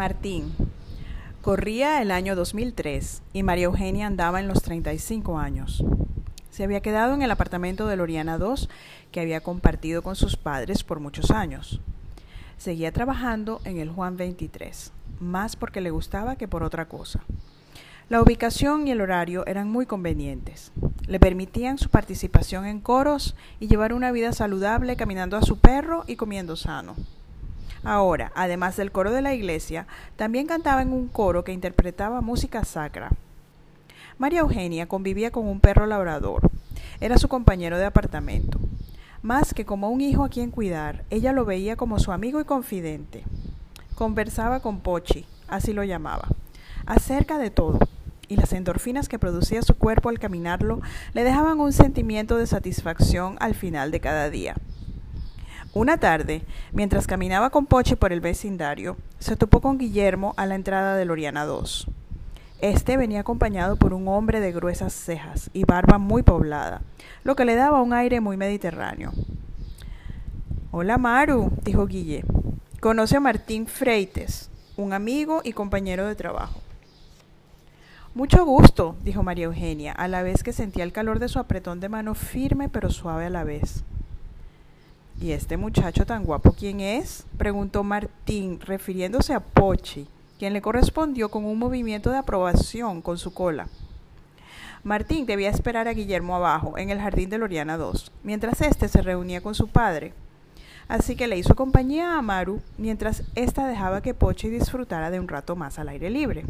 Martín. Corría el año 2003 y María Eugenia andaba en los 35 años. Se había quedado en el apartamento de Loriana II que había compartido con sus padres por muchos años. Seguía trabajando en el Juan 23, más porque le gustaba que por otra cosa. La ubicación y el horario eran muy convenientes. Le permitían su participación en coros y llevar una vida saludable caminando a su perro y comiendo sano. Ahora, además del coro de la iglesia, también cantaba en un coro que interpretaba música sacra. María Eugenia convivía con un perro labrador. Era su compañero de apartamento. Más que como un hijo a quien cuidar, ella lo veía como su amigo y confidente. Conversaba con Pochi, así lo llamaba, acerca de todo, y las endorfinas que producía su cuerpo al caminarlo le dejaban un sentimiento de satisfacción al final de cada día. Una tarde, mientras caminaba con Pochi por el vecindario, se topó con Guillermo a la entrada de Loriana II. Este venía acompañado por un hombre de gruesas cejas y barba muy poblada, lo que le daba un aire muy mediterráneo. Hola Maru, dijo Guille. Conoce a Martín Freites, un amigo y compañero de trabajo. Mucho gusto, dijo María Eugenia, a la vez que sentía el calor de su apretón de mano firme pero suave a la vez. ¿Y este muchacho tan guapo quién es? preguntó Martín, refiriéndose a Pochi, quien le correspondió con un movimiento de aprobación con su cola. Martín debía esperar a Guillermo abajo, en el jardín de Loriana II, mientras éste se reunía con su padre. Así que le hizo compañía a Maru mientras ésta dejaba que Pochi disfrutara de un rato más al aire libre.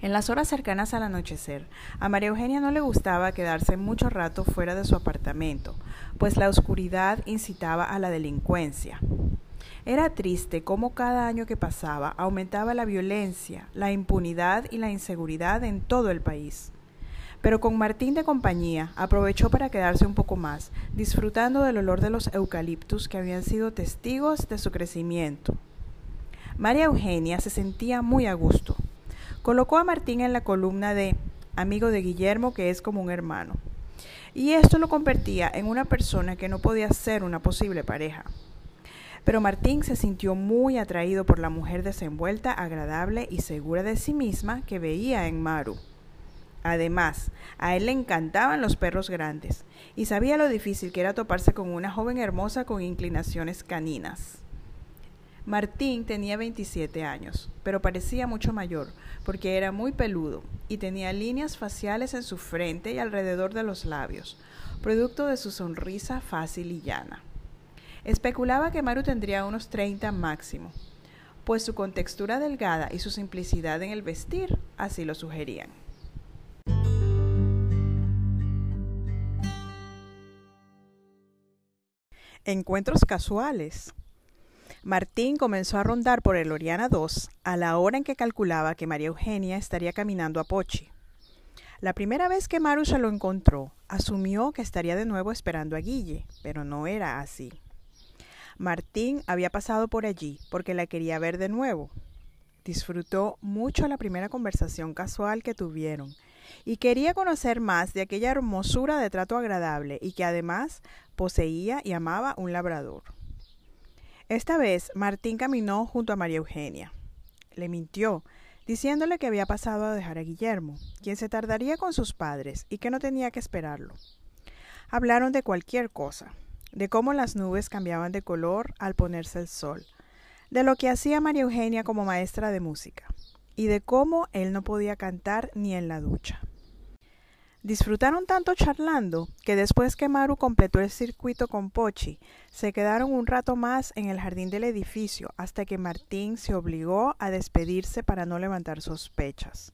En las horas cercanas al anochecer, a María Eugenia no le gustaba quedarse mucho rato fuera de su apartamento, pues la oscuridad incitaba a la delincuencia. Era triste cómo cada año que pasaba aumentaba la violencia, la impunidad y la inseguridad en todo el país. Pero con Martín de compañía aprovechó para quedarse un poco más, disfrutando del olor de los eucaliptus que habían sido testigos de su crecimiento. María Eugenia se sentía muy a gusto. Colocó a Martín en la columna de amigo de Guillermo que es como un hermano. Y esto lo convertía en una persona que no podía ser una posible pareja. Pero Martín se sintió muy atraído por la mujer desenvuelta, agradable y segura de sí misma que veía en Maru. Además, a él le encantaban los perros grandes y sabía lo difícil que era toparse con una joven hermosa con inclinaciones caninas. Martín tenía 27 años, pero parecía mucho mayor, porque era muy peludo y tenía líneas faciales en su frente y alrededor de los labios, producto de su sonrisa fácil y llana. Especulaba que Maru tendría unos 30 máximo, pues su contextura delgada y su simplicidad en el vestir así lo sugerían. Encuentros casuales. Martín comenzó a rondar por el Oriana II a la hora en que calculaba que María Eugenia estaría caminando a Pochi. La primera vez que Maru se lo encontró, asumió que estaría de nuevo esperando a Guille, pero no era así. Martín había pasado por allí porque la quería ver de nuevo. Disfrutó mucho la primera conversación casual que tuvieron y quería conocer más de aquella hermosura de trato agradable y que además poseía y amaba un labrador. Esta vez Martín caminó junto a María Eugenia. Le mintió, diciéndole que había pasado a dejar a Guillermo, quien se tardaría con sus padres y que no tenía que esperarlo. Hablaron de cualquier cosa, de cómo las nubes cambiaban de color al ponerse el sol, de lo que hacía María Eugenia como maestra de música, y de cómo él no podía cantar ni en la ducha. Disfrutaron tanto charlando que después que Maru completó el circuito con Pochi, se quedaron un rato más en el jardín del edificio hasta que Martín se obligó a despedirse para no levantar sospechas.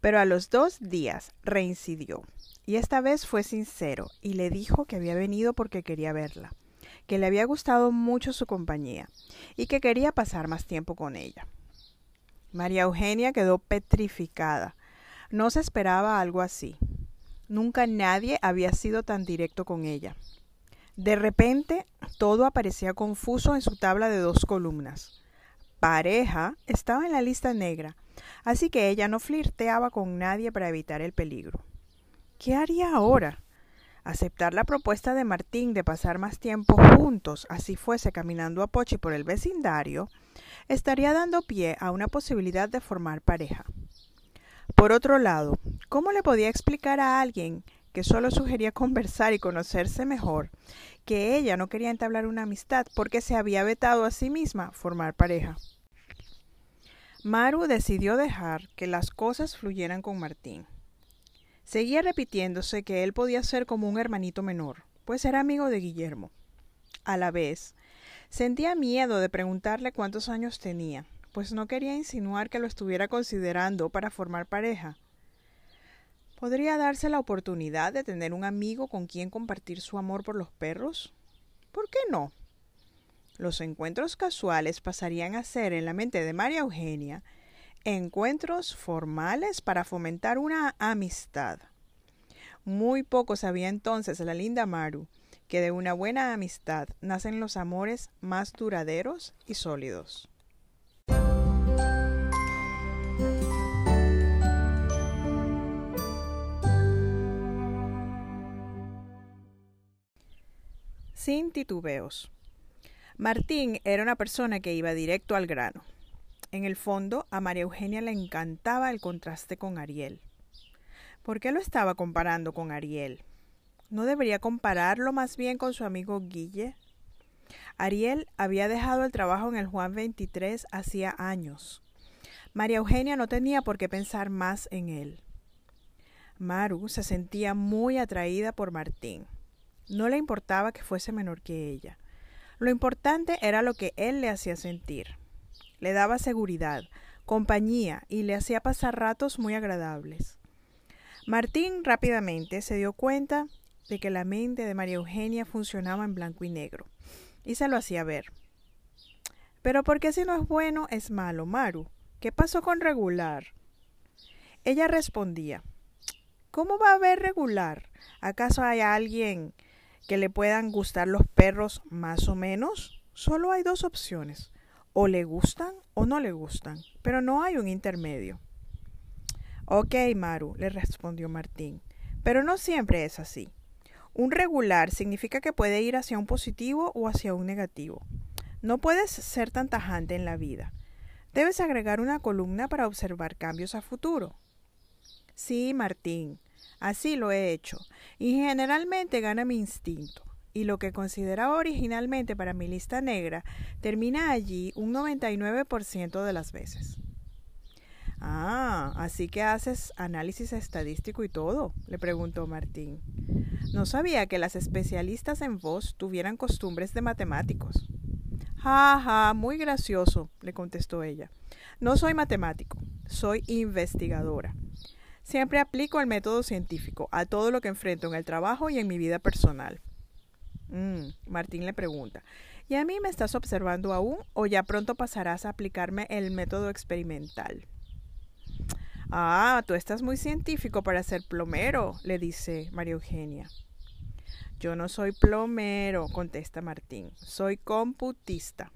Pero a los dos días reincidió, y esta vez fue sincero y le dijo que había venido porque quería verla, que le había gustado mucho su compañía y que quería pasar más tiempo con ella. María Eugenia quedó petrificada. No se esperaba algo así. Nunca nadie había sido tan directo con ella. De repente, todo aparecía confuso en su tabla de dos columnas. Pareja estaba en la lista negra, así que ella no flirteaba con nadie para evitar el peligro. ¿Qué haría ahora? Aceptar la propuesta de Martín de pasar más tiempo juntos, así fuese caminando a Pochi por el vecindario, estaría dando pie a una posibilidad de formar pareja. Por otro lado, ¿cómo le podía explicar a alguien que solo sugería conversar y conocerse mejor, que ella no quería entablar una amistad porque se había vetado a sí misma formar pareja? Maru decidió dejar que las cosas fluyeran con Martín. Seguía repitiéndose que él podía ser como un hermanito menor, pues era amigo de Guillermo. A la vez, sentía miedo de preguntarle cuántos años tenía, pues no quería insinuar que lo estuviera considerando para formar pareja. ¿Podría darse la oportunidad de tener un amigo con quien compartir su amor por los perros? ¿Por qué no? Los encuentros casuales pasarían a ser en la mente de María Eugenia encuentros formales para fomentar una amistad. Muy poco sabía entonces la linda Maru que de una buena amistad nacen los amores más duraderos y sólidos. Sin titubeos. Martín era una persona que iba directo al grano. En el fondo, a María Eugenia le encantaba el contraste con Ariel. ¿Por qué lo estaba comparando con Ariel? ¿No debería compararlo más bien con su amigo Guille? Ariel había dejado el trabajo en el Juan 23 hacía años. María Eugenia no tenía por qué pensar más en él. Maru se sentía muy atraída por Martín. No le importaba que fuese menor que ella. Lo importante era lo que él le hacía sentir le daba seguridad, compañía y le hacía pasar ratos muy agradables. Martín rápidamente se dio cuenta de que la mente de María Eugenia funcionaba en blanco y negro, y se lo hacía ver. Pero ¿por qué si no es bueno es malo, Maru? ¿Qué pasó con regular? Ella respondía, ¿Cómo va a haber regular? ¿Acaso hay alguien que le puedan gustar los perros más o menos? Solo hay dos opciones, o le gustan o no le gustan, pero no hay un intermedio. Ok, Maru, le respondió Martín, pero no siempre es así. Un regular significa que puede ir hacia un positivo o hacia un negativo. No puedes ser tan tajante en la vida. Debes agregar una columna para observar cambios a futuro. Sí, Martín, así lo he hecho, y generalmente gana mi instinto y lo que consideraba originalmente para mi lista negra termina allí un 99% de las veces. Ah, así que haces análisis estadístico y todo, le preguntó Martín. No sabía que las especialistas en voz tuvieran costumbres de matemáticos. Ja, ja, muy gracioso, le contestó ella. No soy matemático, soy investigadora. Siempre aplico el método científico a todo lo que enfrento en el trabajo y en mi vida personal. Mm, Martín le pregunta, ¿y a mí me estás observando aún o ya pronto pasarás a aplicarme el método experimental? Ah, tú estás muy científico para ser plomero, le dice María Eugenia. Yo no soy plomero, contesta Martín, soy computista.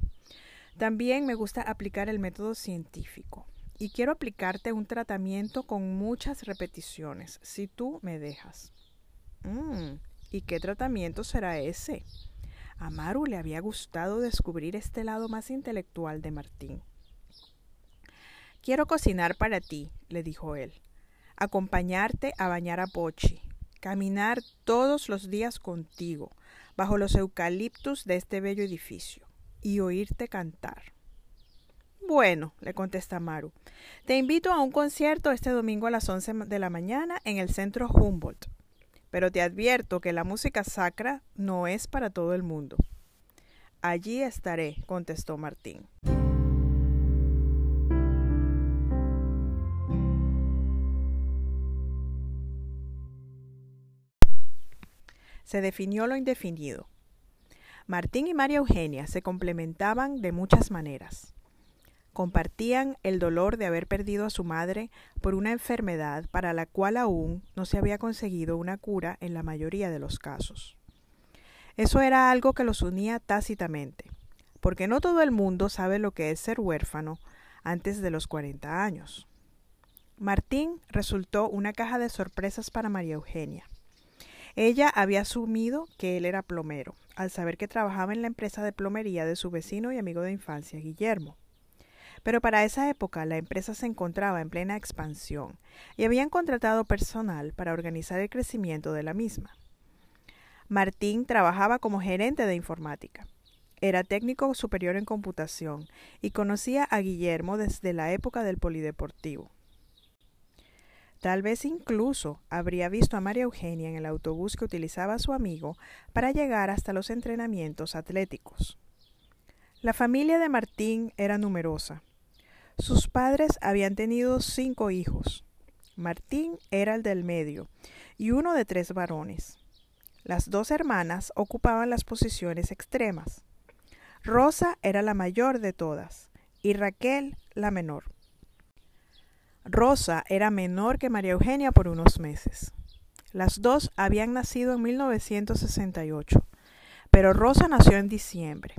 También me gusta aplicar el método científico y quiero aplicarte un tratamiento con muchas repeticiones, si tú me dejas. Mm, ¿Y qué tratamiento será ese? A Maru le había gustado descubrir este lado más intelectual de Martín. Quiero cocinar para ti, le dijo él, acompañarte a bañar a Pochi, caminar todos los días contigo, bajo los eucaliptus de este bello edificio, y oírte cantar. Bueno, le contesta Maru, te invito a un concierto este domingo a las once de la mañana en el centro Humboldt pero te advierto que la música sacra no es para todo el mundo. Allí estaré, contestó Martín. Se definió lo indefinido. Martín y María Eugenia se complementaban de muchas maneras. Compartían el dolor de haber perdido a su madre por una enfermedad para la cual aún no se había conseguido una cura en la mayoría de los casos. Eso era algo que los unía tácitamente, porque no todo el mundo sabe lo que es ser huérfano antes de los 40 años. Martín resultó una caja de sorpresas para María Eugenia. Ella había asumido que él era plomero, al saber que trabajaba en la empresa de plomería de su vecino y amigo de infancia, Guillermo. Pero para esa época la empresa se encontraba en plena expansión y habían contratado personal para organizar el crecimiento de la misma. Martín trabajaba como gerente de informática. Era técnico superior en computación y conocía a Guillermo desde la época del polideportivo. Tal vez incluso habría visto a María Eugenia en el autobús que utilizaba su amigo para llegar hasta los entrenamientos atléticos. La familia de Martín era numerosa. Sus padres habían tenido cinco hijos. Martín era el del medio y uno de tres varones. Las dos hermanas ocupaban las posiciones extremas. Rosa era la mayor de todas y Raquel la menor. Rosa era menor que María Eugenia por unos meses. Las dos habían nacido en 1968, pero Rosa nació en diciembre.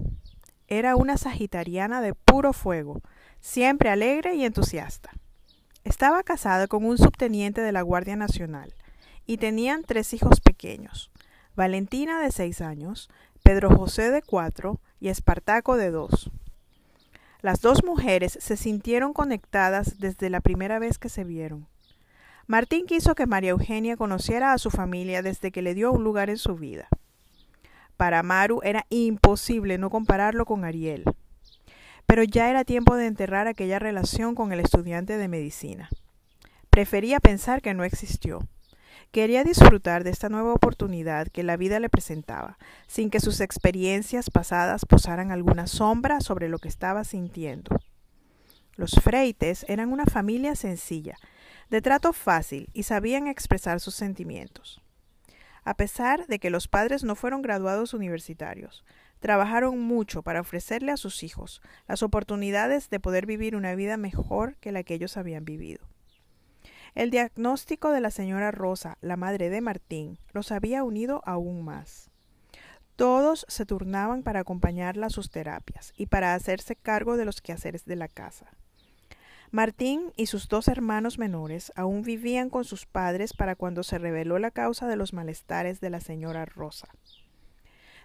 Era una sagitariana de puro fuego, siempre alegre y entusiasta. Estaba casada con un subteniente de la Guardia Nacional y tenían tres hijos pequeños, Valentina de seis años, Pedro José de cuatro y Espartaco de dos. Las dos mujeres se sintieron conectadas desde la primera vez que se vieron. Martín quiso que María Eugenia conociera a su familia desde que le dio un lugar en su vida. Para Maru era imposible no compararlo con Ariel. Pero ya era tiempo de enterrar aquella relación con el estudiante de medicina. Prefería pensar que no existió. Quería disfrutar de esta nueva oportunidad que la vida le presentaba, sin que sus experiencias pasadas posaran alguna sombra sobre lo que estaba sintiendo. Los Freites eran una familia sencilla, de trato fácil y sabían expresar sus sentimientos. A pesar de que los padres no fueron graduados universitarios, trabajaron mucho para ofrecerle a sus hijos las oportunidades de poder vivir una vida mejor que la que ellos habían vivido. El diagnóstico de la señora Rosa, la madre de Martín, los había unido aún más. Todos se turnaban para acompañarla a sus terapias y para hacerse cargo de los quehaceres de la casa. Martín y sus dos hermanos menores aún vivían con sus padres para cuando se reveló la causa de los malestares de la señora Rosa.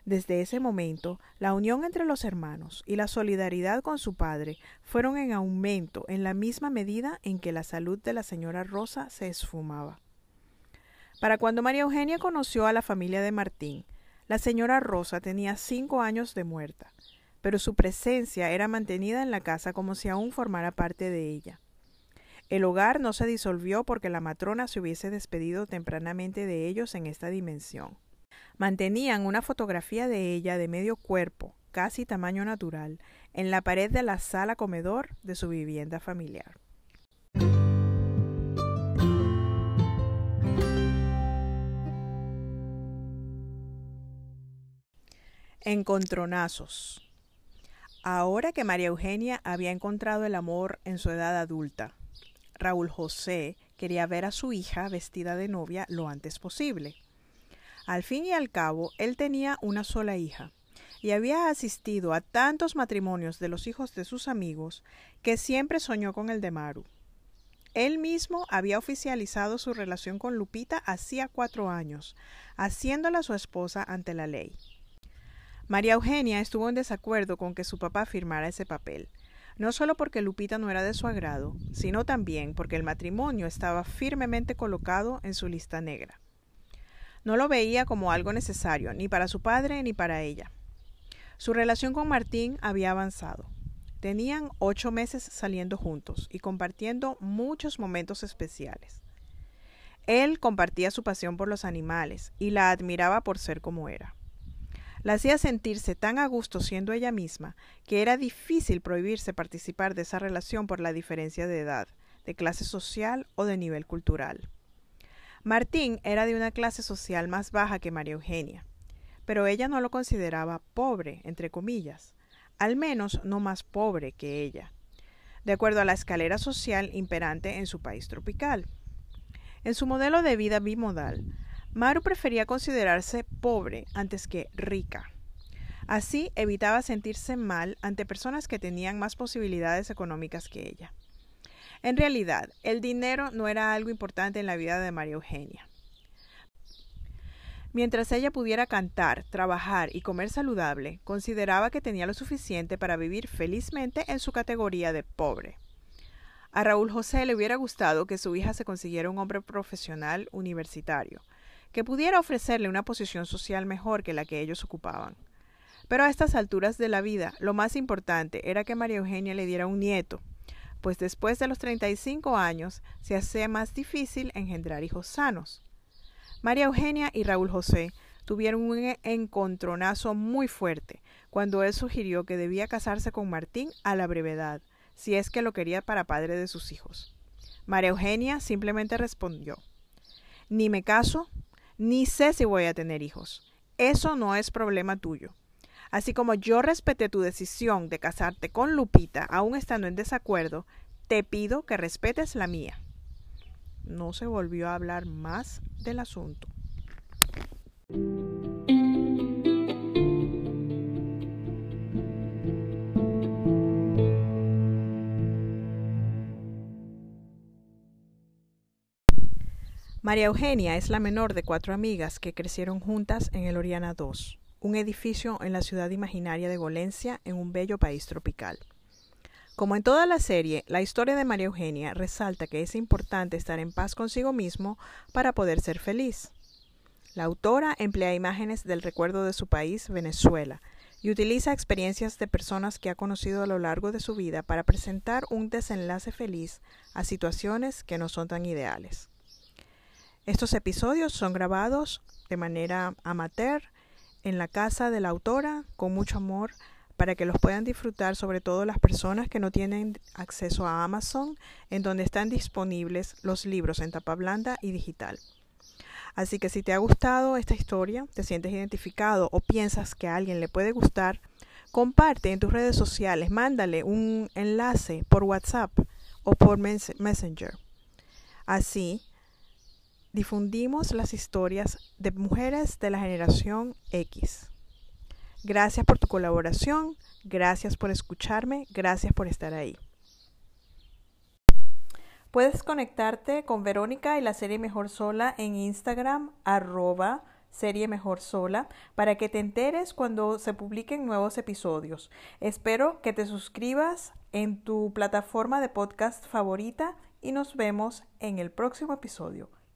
Desde ese momento, la unión entre los hermanos y la solidaridad con su padre fueron en aumento en la misma medida en que la salud de la señora Rosa se esfumaba. Para cuando María Eugenia conoció a la familia de Martín, la señora Rosa tenía cinco años de muerta, pero su presencia era mantenida en la casa como si aún formara parte de ella. El hogar no se disolvió porque la matrona se hubiese despedido tempranamente de ellos en esta dimensión. Mantenían una fotografía de ella de medio cuerpo, casi tamaño natural, en la pared de la sala comedor de su vivienda familiar. Encontronazos. Ahora que María Eugenia había encontrado el amor en su edad adulta, Raúl José quería ver a su hija vestida de novia lo antes posible. Al fin y al cabo, él tenía una sola hija y había asistido a tantos matrimonios de los hijos de sus amigos que siempre soñó con el de Maru. Él mismo había oficializado su relación con Lupita hacía cuatro años, haciéndola su esposa ante la ley. María Eugenia estuvo en desacuerdo con que su papá firmara ese papel, no solo porque Lupita no era de su agrado, sino también porque el matrimonio estaba firmemente colocado en su lista negra. No lo veía como algo necesario, ni para su padre ni para ella. Su relación con Martín había avanzado. Tenían ocho meses saliendo juntos y compartiendo muchos momentos especiales. Él compartía su pasión por los animales y la admiraba por ser como era. La hacía sentirse tan a gusto siendo ella misma que era difícil prohibirse participar de esa relación por la diferencia de edad, de clase social o de nivel cultural. Martín era de una clase social más baja que María Eugenia, pero ella no lo consideraba pobre, entre comillas, al menos no más pobre que ella, de acuerdo a la escalera social imperante en su país tropical. En su modelo de vida bimodal, Maru prefería considerarse pobre antes que rica. Así evitaba sentirse mal ante personas que tenían más posibilidades económicas que ella. En realidad, el dinero no era algo importante en la vida de María Eugenia. Mientras ella pudiera cantar, trabajar y comer saludable, consideraba que tenía lo suficiente para vivir felizmente en su categoría de pobre. A Raúl José le hubiera gustado que su hija se consiguiera un hombre profesional universitario, que pudiera ofrecerle una posición social mejor que la que ellos ocupaban. Pero a estas alturas de la vida, lo más importante era que María Eugenia le diera un nieto, pues después de los 35 años se hace más difícil engendrar hijos sanos. María Eugenia y Raúl José tuvieron un encontronazo muy fuerte cuando él sugirió que debía casarse con Martín a la brevedad, si es que lo quería para padre de sus hijos. María Eugenia simplemente respondió Ni me caso, ni sé si voy a tener hijos. Eso no es problema tuyo. Así como yo respeté tu decisión de casarte con Lupita, aún estando en desacuerdo, te pido que respetes la mía no se volvió a hablar más del asunto. María Eugenia es la menor de cuatro amigas que crecieron juntas en el Oriana II, un edificio en la ciudad imaginaria de Golencia, en un bello país tropical. Como en toda la serie, la historia de María Eugenia resalta que es importante estar en paz consigo mismo para poder ser feliz. La autora emplea imágenes del recuerdo de su país, Venezuela, y utiliza experiencias de personas que ha conocido a lo largo de su vida para presentar un desenlace feliz a situaciones que no son tan ideales. Estos episodios son grabados de manera amateur en la casa de la autora con mucho amor para que los puedan disfrutar sobre todo las personas que no tienen acceso a Amazon, en donde están disponibles los libros en tapa blanda y digital. Así que si te ha gustado esta historia, te sientes identificado o piensas que a alguien le puede gustar, comparte en tus redes sociales, mándale un enlace por WhatsApp o por Messenger. Así difundimos las historias de mujeres de la generación X. Gracias por tu colaboración, gracias por escucharme, gracias por estar ahí. Puedes conectarte con Verónica y la serie Mejor Sola en Instagram, arroba serie Mejor Sola, para que te enteres cuando se publiquen nuevos episodios. Espero que te suscribas en tu plataforma de podcast favorita y nos vemos en el próximo episodio.